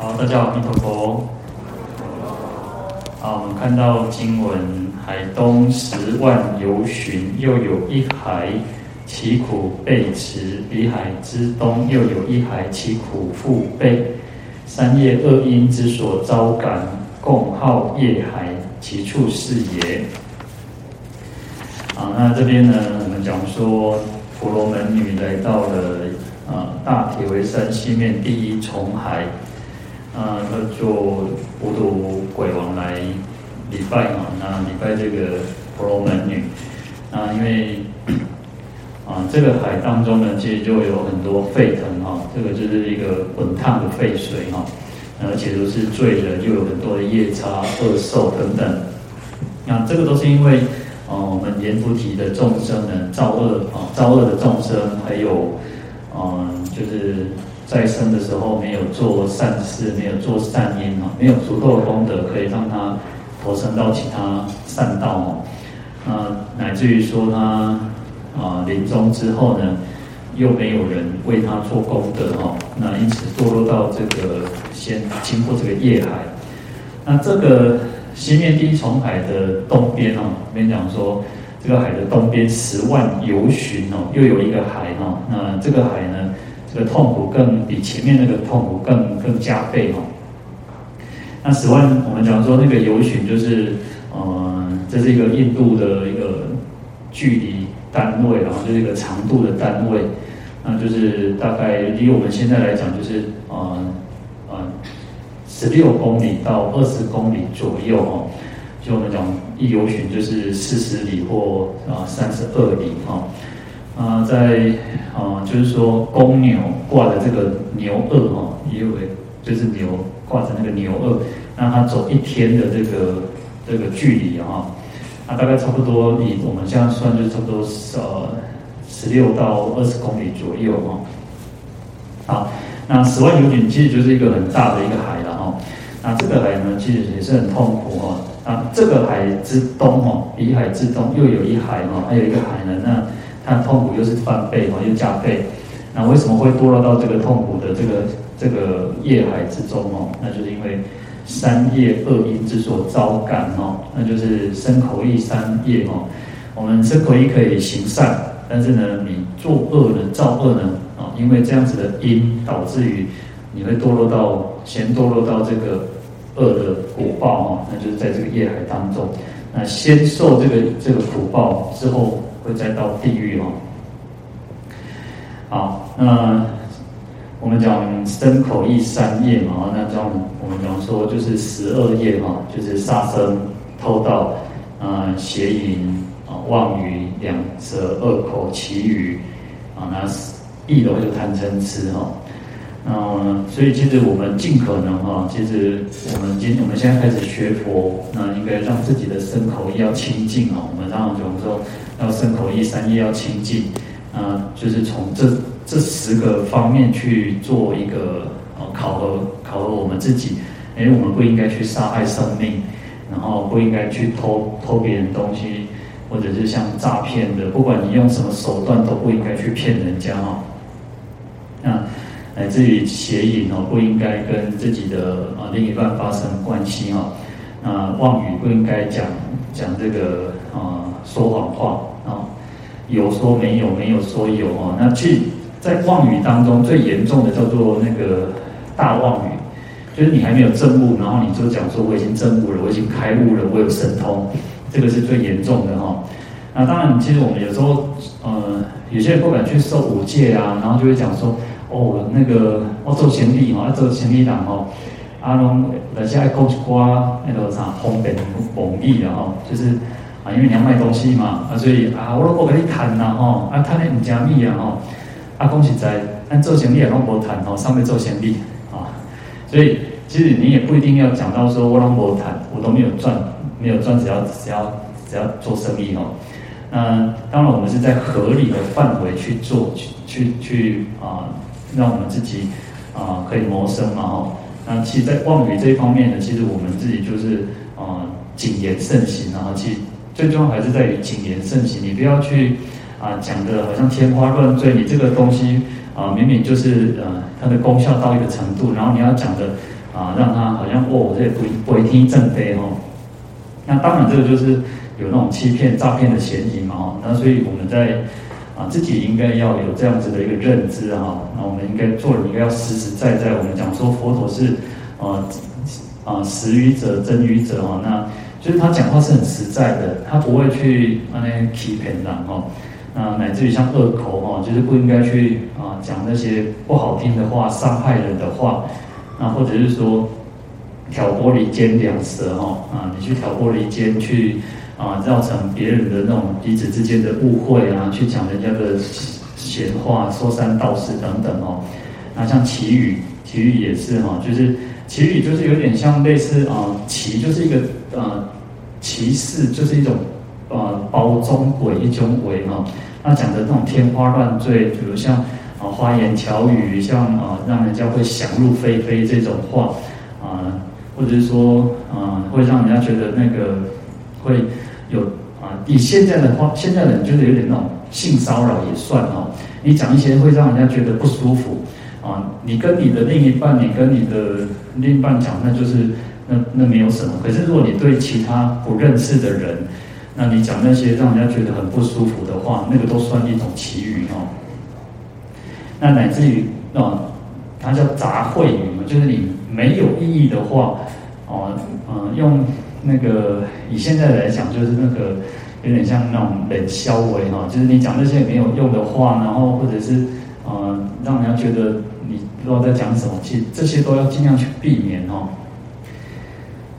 好，大家好，弥陀佛。好，我们看到经文：海东十万由旬，又有一海，其苦倍驰；彼海之东，又有一海，其苦复倍。三业二因之所招感，共号业海，其处是也。好，那这边呢，我们讲说婆罗门女来到了啊大铁围山西面第一重海。啊，他做普度鬼王来礼拜嘛，那礼拜这个婆罗门女，啊，因为啊这个海当中呢，其实就有很多沸腾哈，这个就是一个滚烫的沸水哈，而且都是醉人，又有很多的夜叉、恶兽等等，那这个都是因为啊我们阎浮提的众生呢造恶啊造恶的众生，还有啊就是。在生的时候没有做善事，没有做善因哦，没有足够的功德可以让他投生到其他善道哦，啊，乃至于说他啊临终之后呢，又没有人为他做功德哦，那因此堕落到这个先经过这个业海，那这个西面第一重海的东边哦，我跟你讲说这个海的东边十万游巡哦，又有一个海哦，那这个海呢？这个痛苦更比前面那个痛苦更更加倍哦。那十万，我们讲说那个游巡就是，呃，这是一个印度的一个距离单位，然后就是一个长度的单位，那就是大概离我们现在来讲就是，呃呃，十六公里到二十公里左右哈。就我们讲一游巡就是四十里或啊三十二里哈。啊，在啊，就是说公牛挂的这个牛轭哈，也有就是牛挂着那个牛轭，让它走一天的这个这个距离啊，那大概差不多，以我们现在算，就差不多呃十六到二十公里左右哈。好，那十万由旬其实就是一个很大的一个海了哈。那这个海呢，其实也是很痛苦哈。啊，这个海之东哈，彼海之东又有一海哈，还有一个海呢，那。但痛苦又是翻倍哈，又加倍。那为什么会堕落到这个痛苦的这个这个业海之中哦？那就是因为三业二因之所招感哦，那就是身口意三业哦。我们身口意可以行善，但是呢，你做恶呢，造恶呢啊，因为这样子的因导致于你会堕落到先堕落到这个恶的果报哦，那就是在这个业海当中，那先受这个这个苦报之后。会再到地狱哦。好，那我们讲身口意三业嘛，那这样我们讲说就是十二业哈，就是杀生、偷盗、啊邪淫啊妄语、两舌、恶口、綺语啊，那意的话就贪嗔痴哈。那所以其实我们尽可能哈，其实我们今我们现在开始学佛，那应该让自己的身口意要清净哦。我们常常讲说。要身口意三业要清净，啊，就是从这这十个方面去做一个呃考核，考核我们自己。因为我们不应该去杀害生命，然后不应该去偷偷别人东西，或者是像诈骗的，不管你用什么手段，都不应该去骗人家哈。那来自于邪淫哦，不应该跟自己的啊另一半发生关系哈。那妄语不应该讲讲这个啊说谎话。啊，有说没有，没有说有啊。那去，在妄语当中最严重的叫做那个大妄语，就是你还没有证悟，然后你就讲说我已经证悟了，我已经开悟了，我有神通，这个是最严重的哈。那当然，其实我们有时候，呃，有些人不敢去受五戒啊，然后就会讲说，哦，那个我做贤弟哈，做贤弟党哦，阿龙人家爱讲瓜那个啥方便蒙蔽的哈，就是。因为你要卖东西嘛，啊，所以啊，我都不跟你谈呐，吼，啊，谈的唔加密啊，吼，啊，讲实在，按做生意也拢无谈，吼，上面做生意，啊，所以其实你也不一定要讲到说我拢无谈，我都没有赚，没有赚，只要只要只要做生意，吼，那当然我们是在合理的范围去做，去去去啊，让我们自己啊可以谋生嘛，吼，那其实，在妄语这一方面呢，其实我们自己就是啊谨言慎行，然后去。最终还是在于谨言慎行，你不要去啊讲的好像天花乱坠，你这个东西啊明明就是呃它的功效到一个程度，然后你要讲的啊，让他好像哦，这不不一定正非哦。那当然这个就是有那种欺骗、诈骗的嫌疑嘛哦。那所以我们在啊自己应该要有这样子的一个认知哈。那我们应该做人应该要实实在在。我们讲说佛陀是啊啊实语者、真语者哈。那就是他讲话是很实在的，他不会去那些欺骗人哦。啊，乃至于像恶口哈，就是不应该去啊讲那些不好听的话、伤害人的话，啊，或者是说挑拨离间、两舌哈啊，你去挑拨离间，去啊造成别人的那种彼此之间的误会啊，去讲人家的闲话、说三道四等等哦。那像綺语，綺语也是哈，就是綺语就是有点像类似啊，綺就是一个啊歧视，就是一种啊包装鬼一种鬼哈。他讲的那种天花乱坠，比如像啊花言巧语，像啊让人家会想入非非这种话啊，或者是说啊会让人家觉得那个会有啊，以现在的话，现在的人就是有点那种性骚扰也算哦。你讲一些会让人家觉得不舒服啊，你跟你的另一半，你跟你的另一半讲，那就是那那没有什么。可是如果你对其他不认识的人，那你讲那些让人家觉得很不舒服的话，那个都算一种奇语哦。那乃至于啊，它叫杂秽语嘛，就是你没有意义的话哦，嗯，用那个以现在来讲，就是那个有点像那种冷笑话哈，就是你讲那些没有用的话，然后或者是嗯，让人家觉得不知道在讲什么，其实这些都要尽量去避免哦。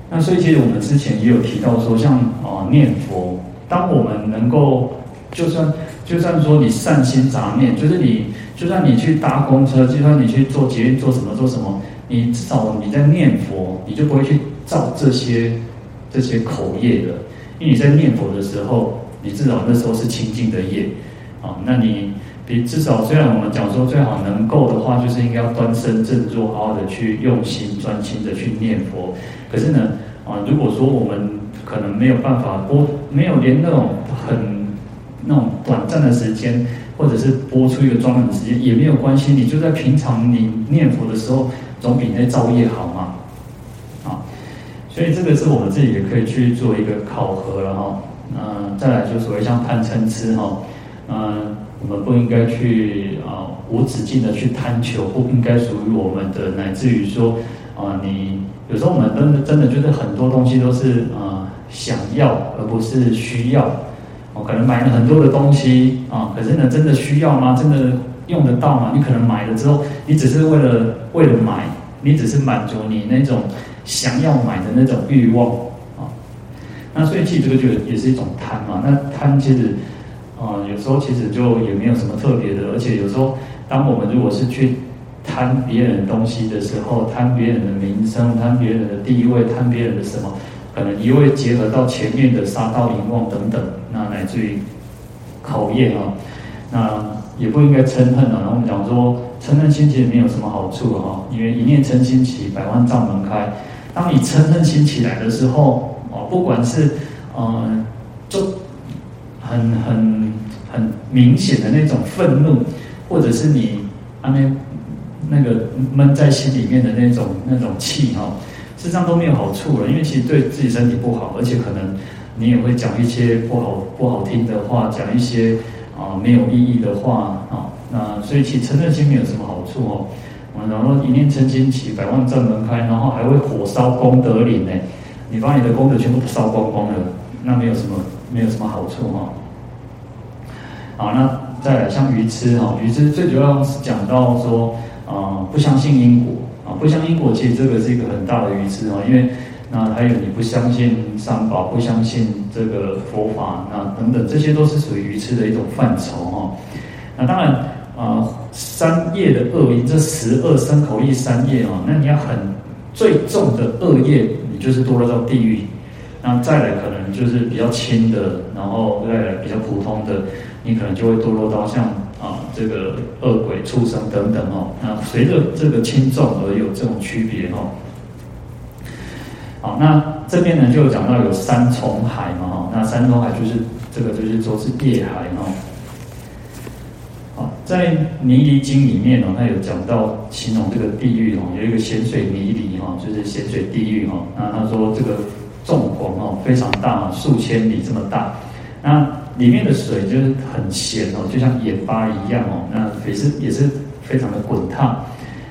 那所以其实我们之前也有提到说，像啊念佛，当我们能够，就算就算说你善心杂念，就是你就算你去搭公车，就算你去做捷运做什么做什么，你至少你在念佛，你就不会去造这些这些口业的，因为你在念佛的时候，你至少那时候是清净的业，啊，那你比至少虽然我们讲说最好能够的话，就是应该要端身正坐，好好的去用心专心的去念佛。可是呢，啊，如果说我们可能没有办法播，没有连那种很那种短暂的时间，或者是播出一个专门的时间也没有关系，你就在平常你念佛的时候，总比那造业好嘛，啊，所以这个是我们自己也可以去做一个考核了哈。嗯，再来就所谓像贪嗔痴哈，嗯，我们不应该去啊无止境的去贪求，不应该属于我们的，乃至于说啊你。有时候我们真的真的觉得很多东西都是啊想要而不是需要，我可能买了很多的东西啊，可是呢真的需要吗？真的用得到吗？你可能买了之后，你只是为了为了买，你只是满足你那种想要买的那种欲望啊。那所以其实这个就也是一种贪嘛。那贪其实啊有时候其实就也没有什么特别的，而且有时候当我们如果是去。贪别人东西的时候，贪别人的名声，贪别人的地位，贪别人的什么，可能一味结合到前面的杀盗淫妄等等，那乃至于考验啊，那也不应该嗔恨啊。然后我们讲说，嗔恨心其实没有什么好处哈，因为一念嗔心起，百万障门开。当你嗔恨心起来的时候，哦，不管是呃，就很很很明显的那种愤怒，或者是你啊那。那个闷在心里面的那种那种气哈，事实上都没有好处了，因为其实对自己身体不好，而且可能你也会讲一些不好不好听的话，讲一些啊没有意义的话啊，那所以其实嗔恨心没有什么好处哦。然后一念嗔心起，百万障门开，然后还会火烧功德林呢。你把你的功德全部烧光光了，那没有什么没有什么好处哈。好，那再来像愚痴哈，愚痴最主要是讲到说。啊，不相信因果啊，不相信因果，其实这个是一个很大的愚痴啊，因为那还有你不相信三宝，不相信这个佛法，那等等，这些都是属于愚痴的一种范畴哈。那当然啊，三业的恶因，这十恶身口意三业啊，那你要很最重的恶业，你就是堕落到地狱。那再来可能就是比较轻的，然后再来比较普通的，你可能就会堕落到像。啊，这个恶鬼、畜生等等哦，那随着这个轻重而有这种区别哦。好，那这边呢就讲到有三重海嘛哈，那三重海就是这个就是说是业海哈。好，在《弥离经》里面哦，它有讲到形容这个地狱哦，有一个咸水弥离哈，就是咸水地狱哈。那他说这个纵广哦，非常大，数千里这么大。那里面的水就是很咸哦，就像盐巴一样哦。那也是也是非常的滚烫。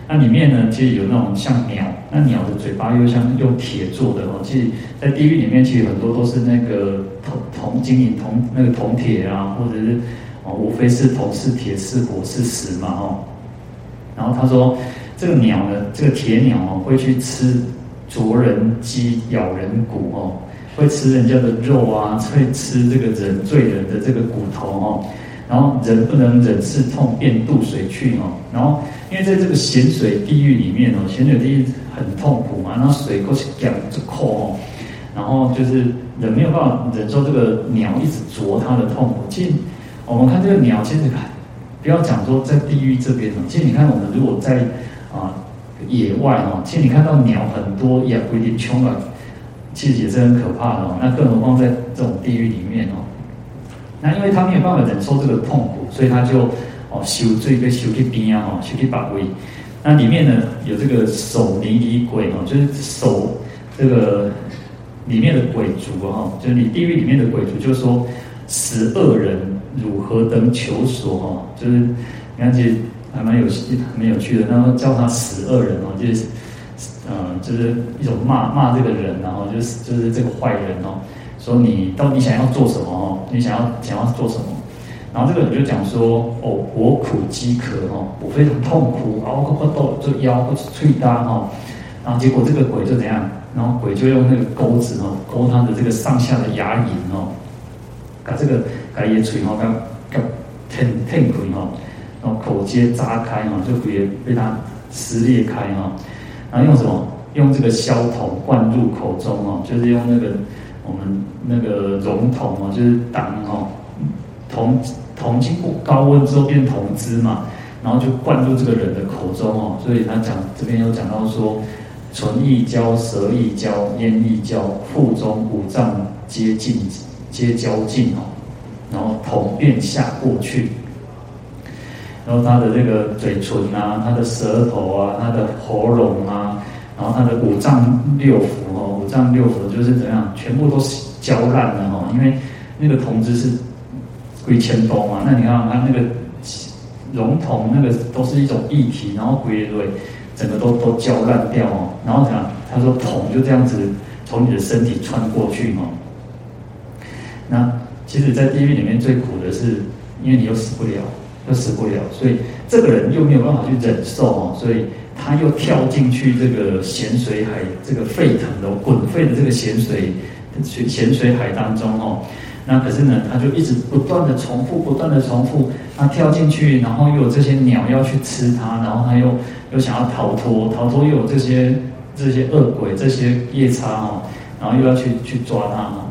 那里面呢，其实有那种像鸟，那鸟的嘴巴又像用铁做的哦。其实，在地狱里面，其实很多都是那个铜铜金银铜那个铜铁啊，或者是哦，无非是铜是铁是火是石嘛哦。然后他说，这个鸟呢，这个铁鸟哦，会去吃啄人肌、咬人骨哦，会吃人家的肉啊，会吃这个人罪人的这个骨头哦。然后人不能忍刺痛，便渡水去哦。然后。因为在这个咸水地狱里面哦，咸水地狱很痛苦嘛，然后水过去咬着扣哦，然后就是人没有办法忍受这个鸟一直啄它的痛苦。其实我们看这个鸟，其实不要讲说在地狱这边哦，其实你看我们如果在啊野外哦，其实你看到鸟很多也不一定穷了，其实也是很可怕的哦。那更何况在这种地狱里面哦，那因为他没有办法忍受这个痛苦，所以他就。哦，修这个修去边啊，哈，修去把位。那里面呢有这个守尼离鬼哦，就是守这个里面的鬼族哈，就是你地狱里面的鬼族，就是说十恶人如何等求索哈，就是你看这还蛮有蛮有趣的，然后叫他十二人哦，就是嗯，就是一种骂骂这个人，然后就是就是这个坏人哦，说你到底想要做什么哦？你想要想要做什么？然后这个人就讲说：“哦，我苦饥渴哦，我非常痛苦，然后快抖这腰或者脆搭哈。然后结果这个鬼就怎样？然后鬼就用那个钩子哦，勾他的这个上下的牙龈哦，把这个把也锤哈，把把天天鬼哈，然后口皆扎开哈，就别被它撕裂开哈。然后用什么？用这个箫筒灌入口中哦，就是用那个我们那个熔筒哦，就是当哦，铜。”铜经过高温之后变铜汁嘛，然后就灌入这个人的口中哦，所以他讲这边有讲到说，唇亦焦，舌亦焦，咽亦焦，腹中五脏皆尽，皆焦尽哦，然后铜便下过去，然后他的这个嘴唇啊，他的舌头啊，他的喉咙啊，然后他的五脏六腑哦，五脏六腑就是怎样，全部都是焦烂了哈，因为那个铜汁是。归千多嘛？那你看它那个熔铜，那个都是一种液体，然后龟对，整个都都焦烂掉哦。然后讲，他说铜就这样子从你的身体穿过去哦。那其实，在地狱里面最苦的是，因为你又死不了，又死不了，所以这个人又没有办法去忍受哦，所以他又跳进去这个咸水海，这个沸腾的滚沸的这个咸水咸咸水海当中哦。那可是呢，他就一直不断的重复，不断的重复，他跳进去，然后又有这些鸟要去吃他，然后他又又想要逃脱，逃脱又有这些这些恶鬼，这些夜叉哦，然后又要去去抓他哦。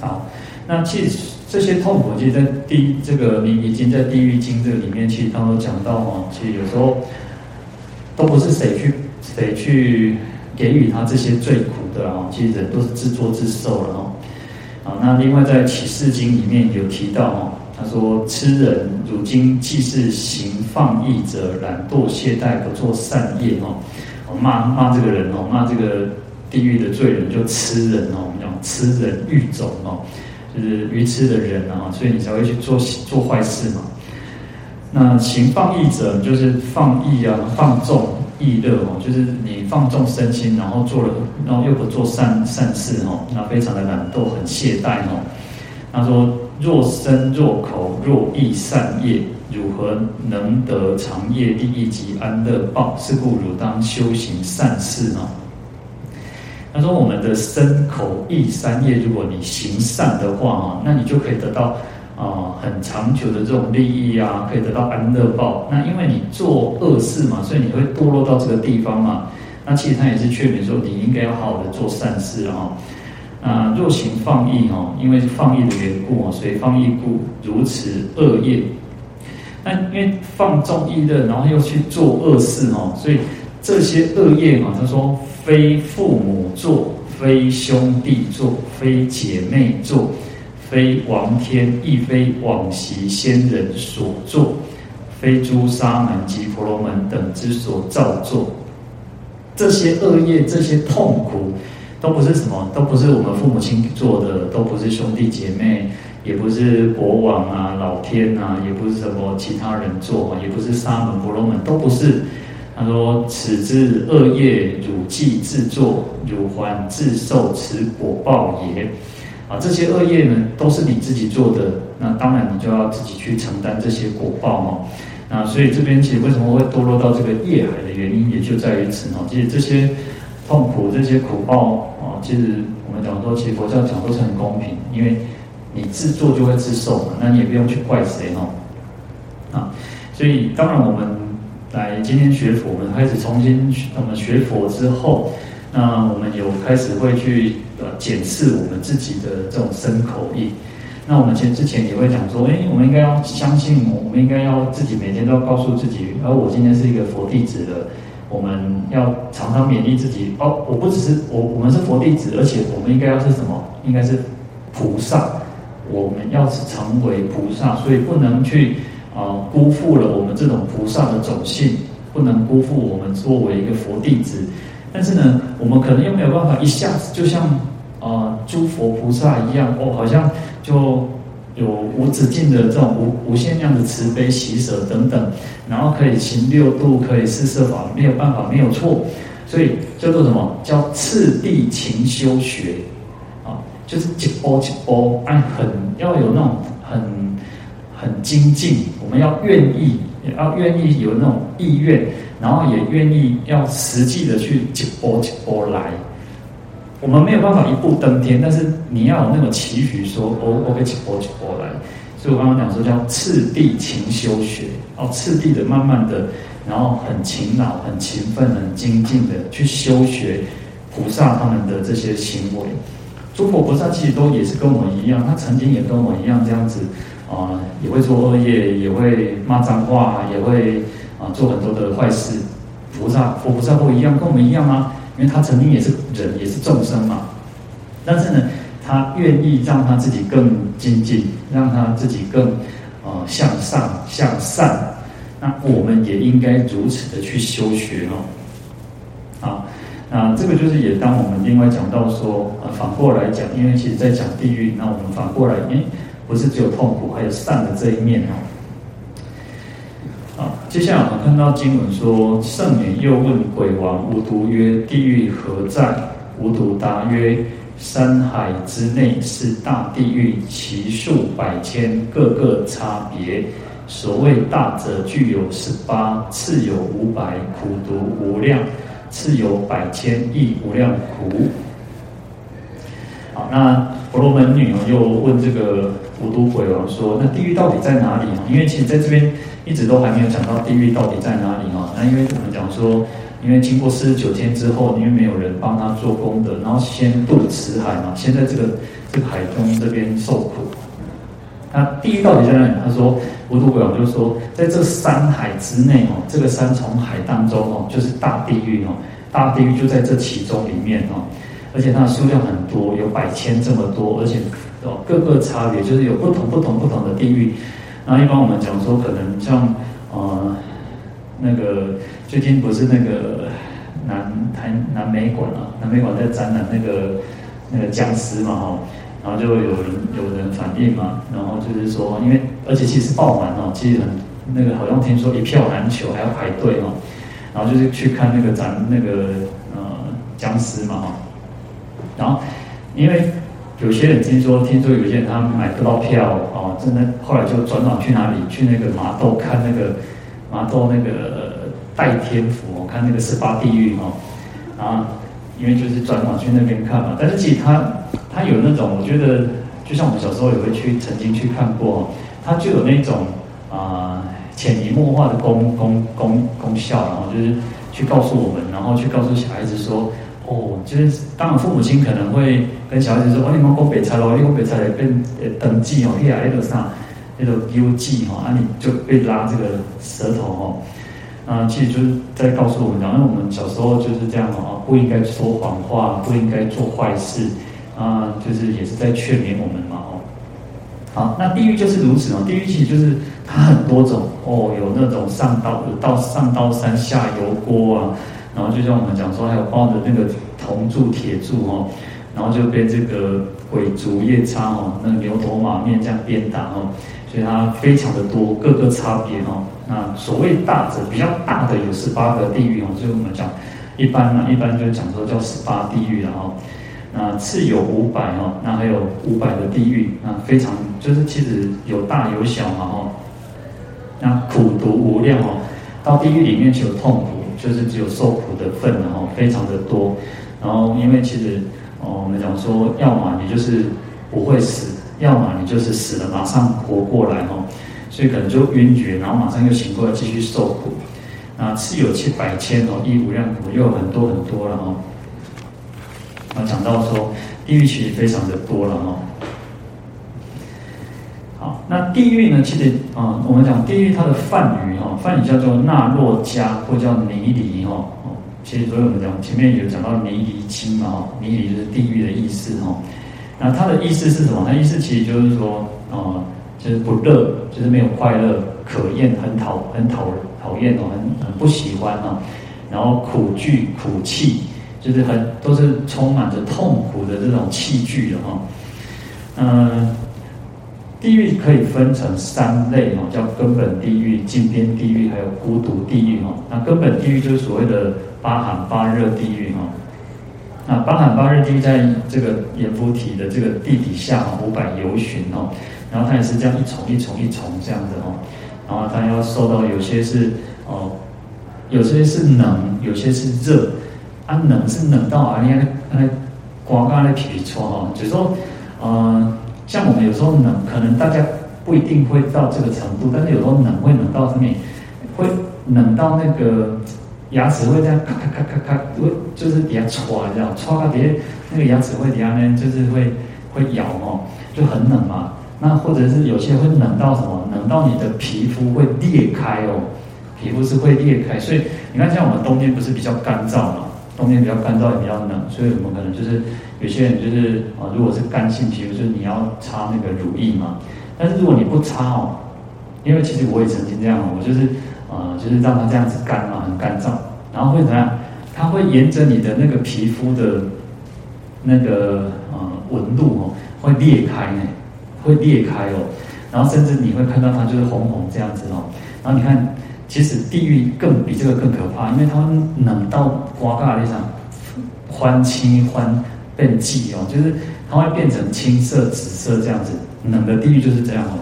好，那其实这些痛苦，其实，在地这个《弥离经》在《地狱经》这个里面，其实他都讲到哦，其实有时候都不是谁去谁去给予他这些最苦的哦，其实人都是自作自受了哦。啊，那另外在启示经里面有提到哦，他说：“吃人，如今既是行放逸者，懒惰懈怠，不做善业哦。”骂骂这个人哦，骂这个地狱的罪人就吃人哦，我们讲吃人欲走哦，就是愚痴的人啊，所以你才会去做做坏事嘛。那行放逸者就是放逸啊，放纵。逸乐哦，就是你放纵身心，然后做了，然后又不做善善事哦，那非常的懒惰，很懈怠哦。他说：若身若口若意善业，如何能得长业利益及安乐报？是故汝当修行善事哦。他说：我们的身口意三业，如果你行善的话啊，那你就可以得到。啊、很长久的这种利益啊，可以得到安乐报。那因为你做恶事嘛，所以你会堕落到这个地方嘛。那其实他也是劝勉说，你应该要好好的做善事啊。啊，若行放逸哦，因为放逸的缘故啊，随放逸故如此恶业。那因为放纵逸乐，然后又去做恶事哦，所以这些恶业嘛，他说非父母做，非兄弟做，非姐妹做。非王天，亦非往昔先人所作，非诸沙门及婆罗门等之所造作。这些恶业，这些痛苦，都不是什么，都不是我们父母亲做的，都不是兄弟姐妹，也不是国王啊、老天啊，也不是什么其他人做，也不是沙门、婆罗门，都不是。他说：“此之恶业，汝既自作，汝还自受此果报也。”啊，这些恶业呢，都是你自己做的，那当然你就要自己去承担这些果报哦。那所以这边其实为什么会堕落到这个业海的原因，也就在于此哦。其实这些痛苦、这些苦报啊，其实我们讲说，其实佛教讲都是很公平，因为你自作就会自受嘛，那你也不用去怪谁哦。啊，所以当然我们。来，今天学佛，我们开始重新我们学佛之后，那我们有开始会去呃检视我们自己的这种身口意。那我们前之前也会讲说，哎，我们应该要相信，我们应该要自己每天都要告诉自己，而我今天是一个佛弟子的，我们要常常勉励自己。哦，我不只是我，我们是佛弟子，而且我们应该要是什么？应该是菩萨。我们要是成为菩萨，所以不能去。啊，辜负了我们这种菩萨的种性，不能辜负我们作为一个佛弟子。但是呢，我们可能又没有办法一下子就像啊诸佛菩萨一样，哦，好像就有无止境的这种无无限量的慈悲喜舍等等，然后可以行六度，可以四摄法，没有办法，没有错。所以叫做什么？叫次第勤修学啊，就是一波一波，按很要有那种很。很精进，我们要愿意，也要愿意有那种意愿，然后也愿意要实际的去一波一波来。我们没有办法一步登天，但是你要有那种期许，说我我会一波一波来。所以我刚刚讲说叫次第勤修学，哦，次第的慢慢的，然后很勤劳、很勤奋、很精进的去修学菩萨他们的这些行为。诸佛菩萨其实都也是跟我一样，他曾经也跟我一样这样子。啊，也会做恶业，也会骂脏话，也会啊做很多的坏事。菩萨、佛菩萨不一样，跟我们一样吗？因为他曾经也是人，也是众生嘛。但是呢，他愿意让他自己更精进，让他自己更啊向上向善。那我们也应该如此的去修学哦。啊，那这个就是也当我们另外讲到说啊，反过来讲，因为其实在讲地狱，那我们反过来，诶。不是只有痛苦，还有善的这一面哦。好，接下来我们看到经文说，圣女又问鬼王无毒曰：“地狱何在？”无毒答曰：“山海之内是大地狱，其数百千，各个差别。所谓大者具有十八，次有五百，苦毒无量；次有百千，亦无量苦。”好，那婆罗门女又问这个。无毒鬼王说：“那地狱到底在哪里？因为其实在这边一直都还没有讲到地狱到底在哪里哈。那因为我们讲说，因为经过四十九天之后，因为没有人帮他做功德，然后先渡此海嘛，先在这个这个海中这边受苦。那地狱到底在哪里？他说，无毒鬼王就说，在这山海之内哦，这个三重海当中哦，就是大地狱哦，大地狱就在这其中里面哦，而且它的数量很多，有百千这么多，而且。”哦，各个差别就是有不同不同不同的地狱。那一般我们讲说，可能像呃那个最近不是那个南台南美馆啊，南美馆在展览那个那个僵尸嘛哈，然后就有人有人反映嘛，然后就是说，因为而且其实爆满哦，其实很那个好像听说一票难求，还要排队哦，然后就是去看那个展那个呃僵尸嘛哈，然后因为。有些人听说，听说有些人他买不到票哦，真的，后来就转往去哪里？去那个麻豆看那个麻豆那个代天府，看那个十八地狱哦，啊，因为就是转往去那边看嘛。但是其实他他有那种，我觉得就像我们小时候也会去曾经去看过，他就有那种啊潜移默化的功功功功效，然后就是去告诉我们，然后去告诉小孩子说。哦，就是当，父母亲可能会跟小孩子说：“哦，你们过北菜喽，你过北菜来变呃登记哦，去啊那个啥，那个邮寄哈，啊你就被拉这个舌头哦。”啊，其实就是在告诉我们，因为我们小时候就是这样哦，不应该说谎话，不应该做坏事啊，就是也是在劝勉我们嘛哦。好，那地狱就是如此哦。地狱其实就是它很多种哦，有那种上刀有到上刀山下油锅啊，然后就像我们讲说，还有包着那个铜柱铁柱哦，然后就被这个鬼卒夜叉哦，那牛头马面这样鞭打哦，所以它非常的多，各个差别哦。那所谓大者比较大的有十八个地狱哦，所以我们讲一般呢，一般就讲说叫十八地狱然后。那次有五百哦，那还有五百的地狱，那非常就是其实有大有小嘛哦。那苦毒无量哦，到地狱里面就有痛苦，就是只有受苦的份然后非常的多。然后因为其实哦，我们讲说，要么你就是不会死，要么你就是死了马上活过来哦，所以可能就晕厥，然后马上又醒过来继续受苦。那次有七百千哦，亦无量苦，又很多很多了哦。啊，讲到说地狱其实非常的多了哈。那地狱呢，其实啊，我们讲地狱它的梵语哈，梵语叫做那洛迦或叫尼离哈。其实所以我们讲前面有讲到尼离经嘛哈，尼离就是地狱的意思哈。那它的意思是什么？它意思其实就是说，啊，就是不乐，就是没有快乐，可厌，很讨，很讨讨厌哦，很很不喜欢啊。然后苦具苦气。就是很都是充满着痛苦的这种器具的哈，嗯，地狱可以分成三类哈，叫根本地狱、近边地狱，还有孤独地狱哈。那根本地狱就是所谓的八寒八热地狱哈。那八寒八热地狱在这个阎浮提的这个地底下五百由旬哦，然后它也是这样一重一重一重这样子哦，然后它要受到有些是哦，有些是冷，有些是热。啊，冷是冷到啊，你看那那刮干那皮搓哈，就是说，呃，像我们有时候冷，可能大家不一定会到这个程度，但是有时候冷会冷到什么？会冷到那个牙齿会这样咔咔咔咔咔，会就是底下搓这样搓到底下那个牙齿会底下呢，就是会会咬哦，就很冷嘛。那或者是有些会冷到什么？冷到你的皮肤会裂开哦，皮肤是会裂开。所以你看，像我们冬天不是比较干燥嘛？冬天比较干燥，也比较冷，所以我们可能就是有些人就是啊，如果是干性皮肤，就是你要擦那个乳液嘛。但是如果你不擦哦，因为其实我也曾经这样，我就是啊，就是让它这样子干嘛，很干燥，然后会怎样？它会沿着你的那个皮肤的那个呃纹路哦，会裂开呢，会裂开哦，然后甚至你会看到它就是红红这样子哦，然后你看。其实地狱更比这个更可怕，因为它冷到刮嘎那场欢青欢变季哦，就是它会变成青色、紫色这样子。冷的地狱就是这样哦。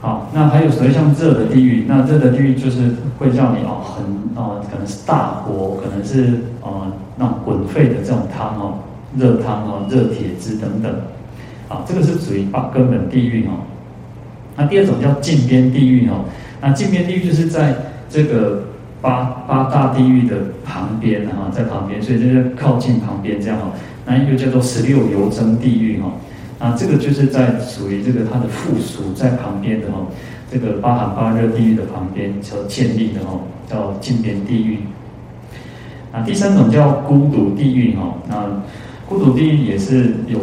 好，那还有所谓像热的地狱，那热的地狱就是会叫你哦，很哦，可能是大火，可能是哦那种滚沸的这种汤哦，热汤哦，热铁汁等等。啊，这个是属于八根本地狱哦。那第二种叫近边地狱哦。那近边地狱就是在这个八八大地狱的旁边哈，在旁边，所以就是靠近旁边这样哈。那一个叫做十六游征地狱哈，那这个就是在属于这个它的附属在旁边的哈，这个八寒八热地狱的旁边所建立的哈，叫禁边地狱。那第三种叫孤独地狱哈，那孤独地狱也是有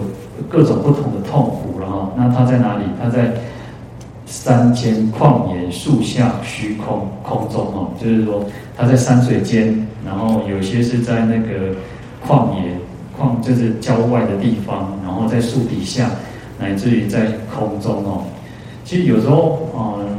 各种不同的痛苦了哈。那它在哪里？它在。山间旷野、树下、虚空、空中哦，就是说它在山水间，然后有些是在那个旷野、旷就是郊外的地方，然后在树底下，乃至于在空中哦。其实有时候，嗯，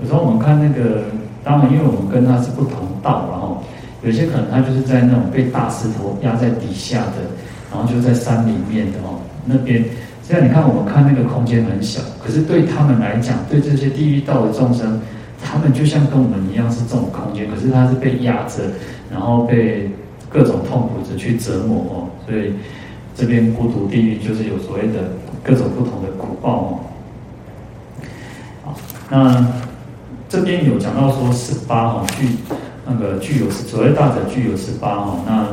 有时候我们看那个，当然因为我们跟他是不同道，然后有些可能他就是在那种被大石头压在底下的，然后就在山里面的哦，那边。现在你看，我们看那个空间很小，可是对他们来讲，对这些地狱道的众生，他们就像跟我们一样是这种空间，可是他是被压着，然后被各种痛苦着去折磨哦。所以这边孤独地狱就是有所谓的各种不同的苦报哦。好，那这边有讲到说十八哈具那个具有所谓大者具有十八哈那。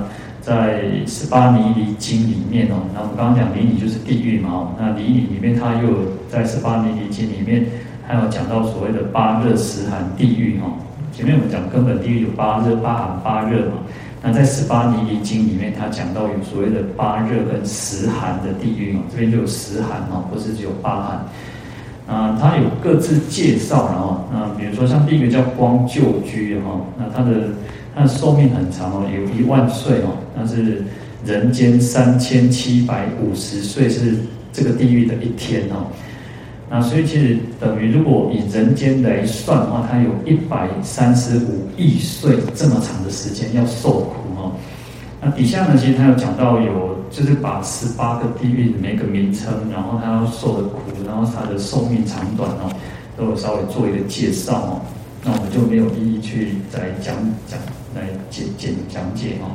在十八尼离经里面哦，那我们刚刚讲尼离就是地狱嘛哦，那尼离里面它又有在十八尼离经里面还有讲到所谓的八热十寒地狱哈。前面我们讲根本地狱有八热八寒八热嘛，那在十八尼离经里面它讲到有所谓的八热跟十寒的地狱嘛，这边就有十寒哦，不是只有八寒。啊，它有各自介绍，然后那比如说像第一个叫光旧居哈，那它的它的寿命很长哦，有一万岁哦，那是人间三千七百五十岁是这个地狱的一天哦。那所以其实等于如果以人间来算的话，它有一百三十五亿岁这么长的时间要受苦哦。那底下呢，其实它有讲到有，就是把十八个地狱的每个名称，然后它要受的苦，然后它的寿命长短哦，都有稍微做一个介绍哦。那我们就没有一一去再讲讲来简简讲解哦。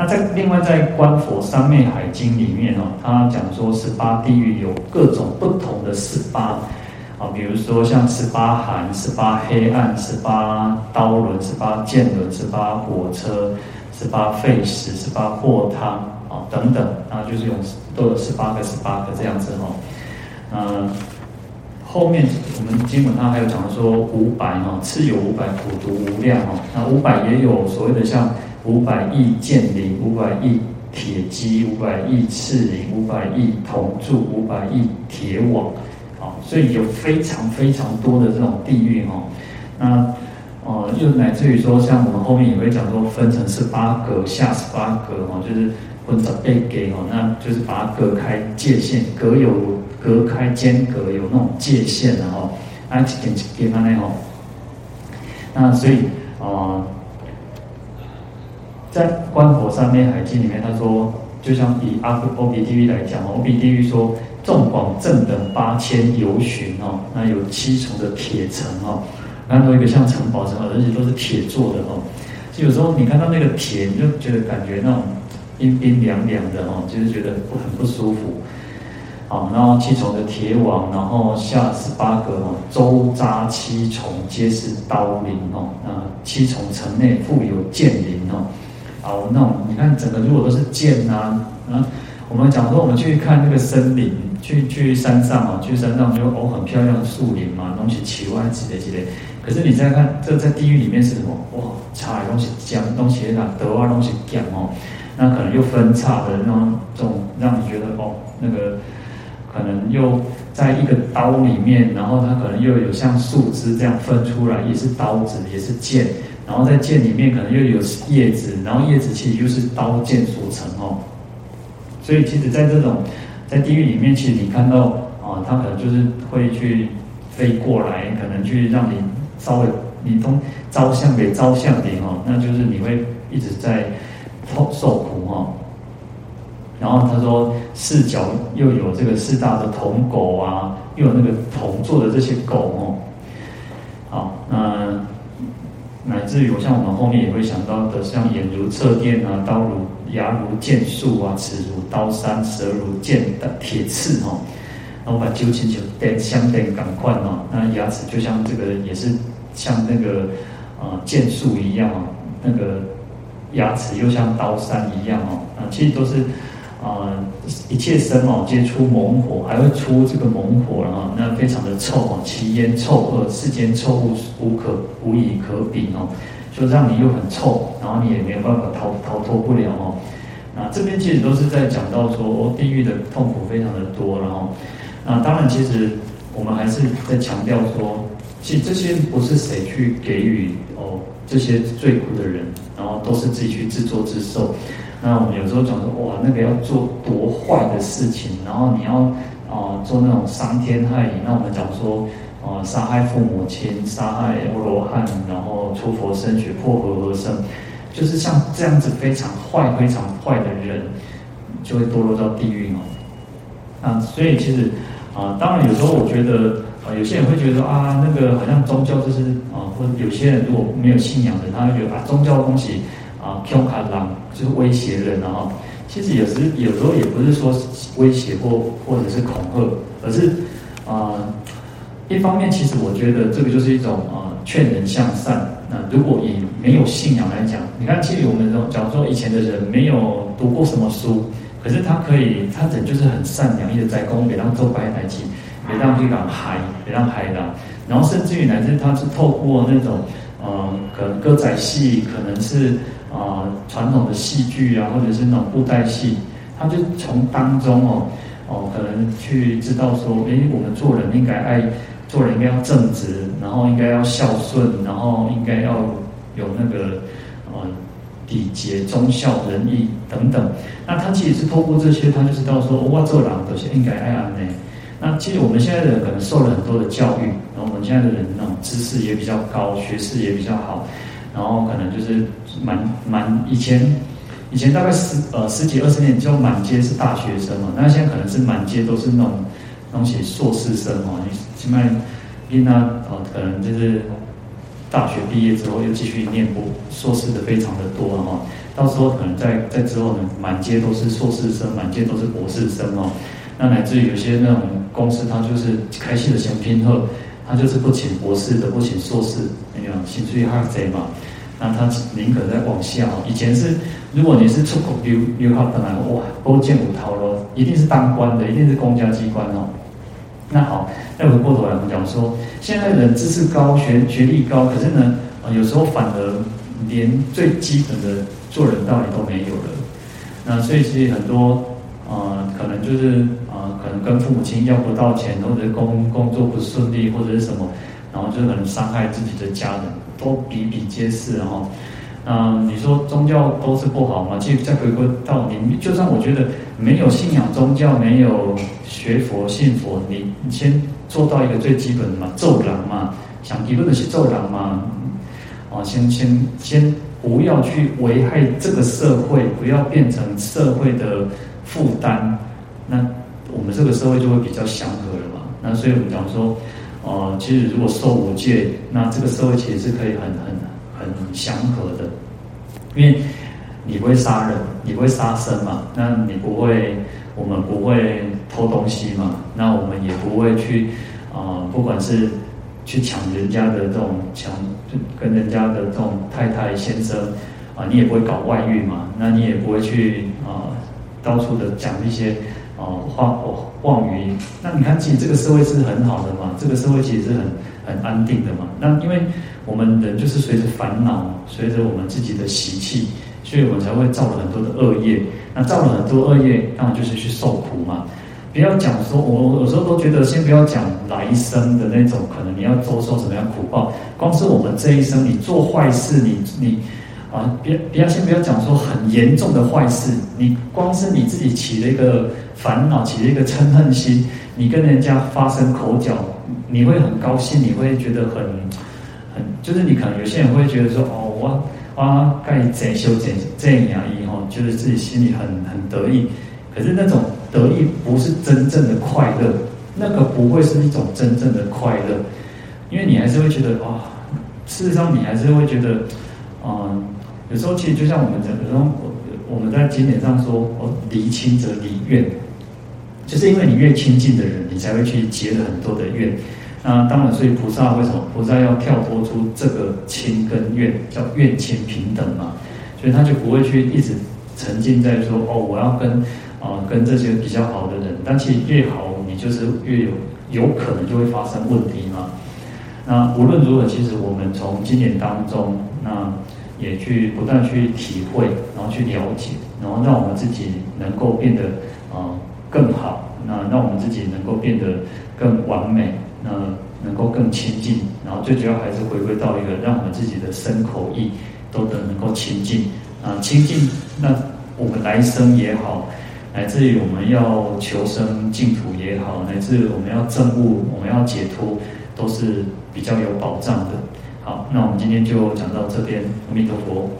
那在另外在《观佛三昧海经》里面哦，它讲说十八地狱有各种不同的十八啊，比如说像十八寒、十八黑暗、十八刀轮、十八剑轮、十八火车。十八沸石、十八祸汤啊等等，啊，就是用都有十八个、十八个这样子哦。嗯，后面我们经文上还有讲说五百哈，次有五百苦毒无量哦。那五百也有所谓的像五百亿剑鳞、五百亿铁击、五百亿刺鳞、五百亿铜柱、五百亿铁网啊，所以有非常非常多的这种地狱哦。那哦，又乃至于说，像我们后面也会讲说，分成十八格、下十八格哦，就是分成被给哦，那就是把它隔开界限，隔有隔开间隔有那种界限的哦，啊，一点一点那哦。那所以啊，在《观佛三昧海经》里面，他说，就像以阿闍黎地狱来讲哦，阿闍黎地狱说，纵广正等八千由旬哦，那有七重的铁城哦。看到一个像城堡什么，而且都是铁做的哦。就有时候你看到那个铁，你就觉得感觉那种冰冰凉凉的哦，就是觉得很不舒服。好，然后七重的铁网，然后下十八个哦，周匝七重皆是刀林哦。啊，七重城内复有剑林哦。好，那种你看整个如果都是剑呐，啊，我们讲说我们去看那个森林，去去山上啊，去山上就哦很漂亮的树林嘛，东西奇怪之类之类。可是你再看，这在地狱里面是什么？哇，差的东西讲东西那德啊东西讲哦，那可能又分叉的那种，这种让你觉得哦，那个可能又在一个刀里面，然后它可能又有像树枝这样分出来，也是刀子，也是剑，然后在剑里面可能又有叶子，然后叶子其实又是刀剑所成哦。所以其实，在这种在地狱里面，其实你看到啊，它可能就是会去飞过来，可能去让你。稍微你从招向给招向点哦，那就是你会一直在受苦哦。然后他说四角又有这个四大的铜狗啊，又有那个铜做的这些狗哦。好，那乃至于我像我们后面也会想到的，像眼如侧电啊，刀如牙如剑树啊，齿如刀山，舌如剑的铁刺哈。然后把九千九点相等赶快哦，那牙齿就像这个也是。像那个啊剑树一样哦，那个牙齿又像刀山一样哦，啊，其实都是啊一切生哦皆出猛火，还会出这个猛火了哈，那非常的臭哦，其烟臭恶，世间臭物无可无以可比哦，就让你又很臭，然后你也没有办法逃逃脱不了哦。那这边其实都是在讲到说哦，地狱的痛苦非常的多，然后那当然其实我们还是在强调说。其实这些不是谁去给予哦，这些最苦的人，然后都是自己去自作自受。那我们有时候讲说，哇，那个要做多坏的事情，然后你要啊、做那种伤天害理。那我们讲说，啊、杀害父母亲，杀害阿罗汉，然后出佛身血，破和合僧，就是像这样子非常坏、非常坏的人，就会堕落到地狱哦。啊，所以其实啊、当然有时候我觉得。啊，有些人会觉得啊，那个好像宗教就是啊，有些人如果没有信仰的，他会觉得啊，宗教的东西啊，恐吓人就是威胁人啊。其实有时有时候也不是说威胁或或者是恐吓，而是啊，一方面其实我觉得这个就是一种啊，劝人向善。那如果以没有信仰来讲，你看，其实我们假如说以前的人没有读过什么书，可是他可以，他人就是很善良，一直在公给他做白台机。别让这个海，别让海浪，然后甚至于男生他是透过那种，呃，可能歌仔戏，可能是啊、呃、传统的戏剧啊，或者是那种布袋戏，他就从当中哦，哦，可能去知道说，诶，我们做人应该爱做人，应该要正直，然后应该要孝顺，然后应该要有那个呃礼节、忠孝、仁义等等。那他其实是透过这些，他就知道说，哇，做人都是应该爱安呢。那其实我们现在的人可能受了很多的教育，然后我们现在的人那种知识也比较高，学识也比较好，然后可能就是蛮蛮以前以前大概十呃十几二十年就满街是大学生嘛，那现在可能是满街都是那种东西硕士生哦，你起码因他哦可能就是大学毕业之后又继续念博硕士的非常的多哈，到时候可能在在之后呢满街都是硕士生，满街都是博士生哦。那乃至于有些那种公司，他就是开戏的先拼后，他就是不请博士的，不请硕士，那样薪水还贼嘛。那他宁可再往下哦。以前是，如果你是出口留留学本来哇，勾践五桃咯，一定是当官的，一定是公家机关哦。那好，再回过头来，我们讲说，现在人知识高，学学历高，可是呢，有时候反而连最基本的做人道理都没有了。那所以其实很多。啊、呃，可能就是啊、呃，可能跟父母亲要不到钱，或者工工作不顺利，或者是什么，然后就可能伤害自己的家人，都比比皆是哈。啊、呃，你说宗教都是不好吗？其实再回归到你，就算我觉得没有信仰宗教，没有学佛信佛，你你先做到一个最基本的嘛，做人嘛，想一路的是做人嘛，啊，先先先不要去危害这个社会，不要变成社会的。负担，那我们这个社会就会比较祥和了嘛。那所以我们讲说，呃，其实如果受五戒，那这个社会其实是可以很很很祥和的，因为你不会杀人，你不会杀生嘛，那你不会，我们不会偷东西嘛，那我们也不会去啊、呃，不管是去抢人家的这种抢，跟人家的这种太太先生啊、你也不会搞外遇嘛，那你也不会去。到处的讲一些，哦，话哦妄语。那你看，其实这个社会是很好的嘛，这个社会其实是很很安定的嘛。那因为我们人就是随着烦恼，随着我们自己的习气，所以我们才会造了很多的恶业。那造了很多恶业，当然就是去受苦嘛。不要讲说，我有时候都觉得，先不要讲来生的那种，可能你要遭受什么样苦报。光是我们这一生，你做坏事，你你。啊，别别先不要讲说很严重的坏事，你光是你自己起了一个烦恼，起了一个嗔恨心，你跟人家发生口角，你会很高兴，你会觉得很很，就是你可能有些人会觉得说，哦，我我该怎修怎这样以后，觉得自己心里很很得意，可是那种得意不是真正的快乐，那个不会是一种真正的快乐，因为你还是会觉得，哇、哦，事实上你还是会觉得，嗯。有时候其实就像我们讲，有时候我们在经典上说，哦，离亲则离怨，就是因为你越亲近的人，你才会去结了很多的怨。那当然，所以菩萨为什么菩萨要跳脱出这个亲跟怨，叫怨亲平等嘛？所以他就不会去一直沉浸在说，哦，我要跟啊、跟这些比较好的人，但其实越好，你就是越有有可能就会发生问题嘛。那无论如何，其实我们从经典当中那。也去不断去体会，然后去了解，然后让我们自己能够变得啊更好，那让我们自己能够变得更完美，那能够更亲近，然后最主要还是回归到一个让我们自己的身口意都能能够亲近啊亲近，那我们来生也好，乃至于我们要求生净土也好，乃至于我们要证悟，我们要解脱，都是比较有保障的。好，那我们今天就讲到这边。阿弥陀佛。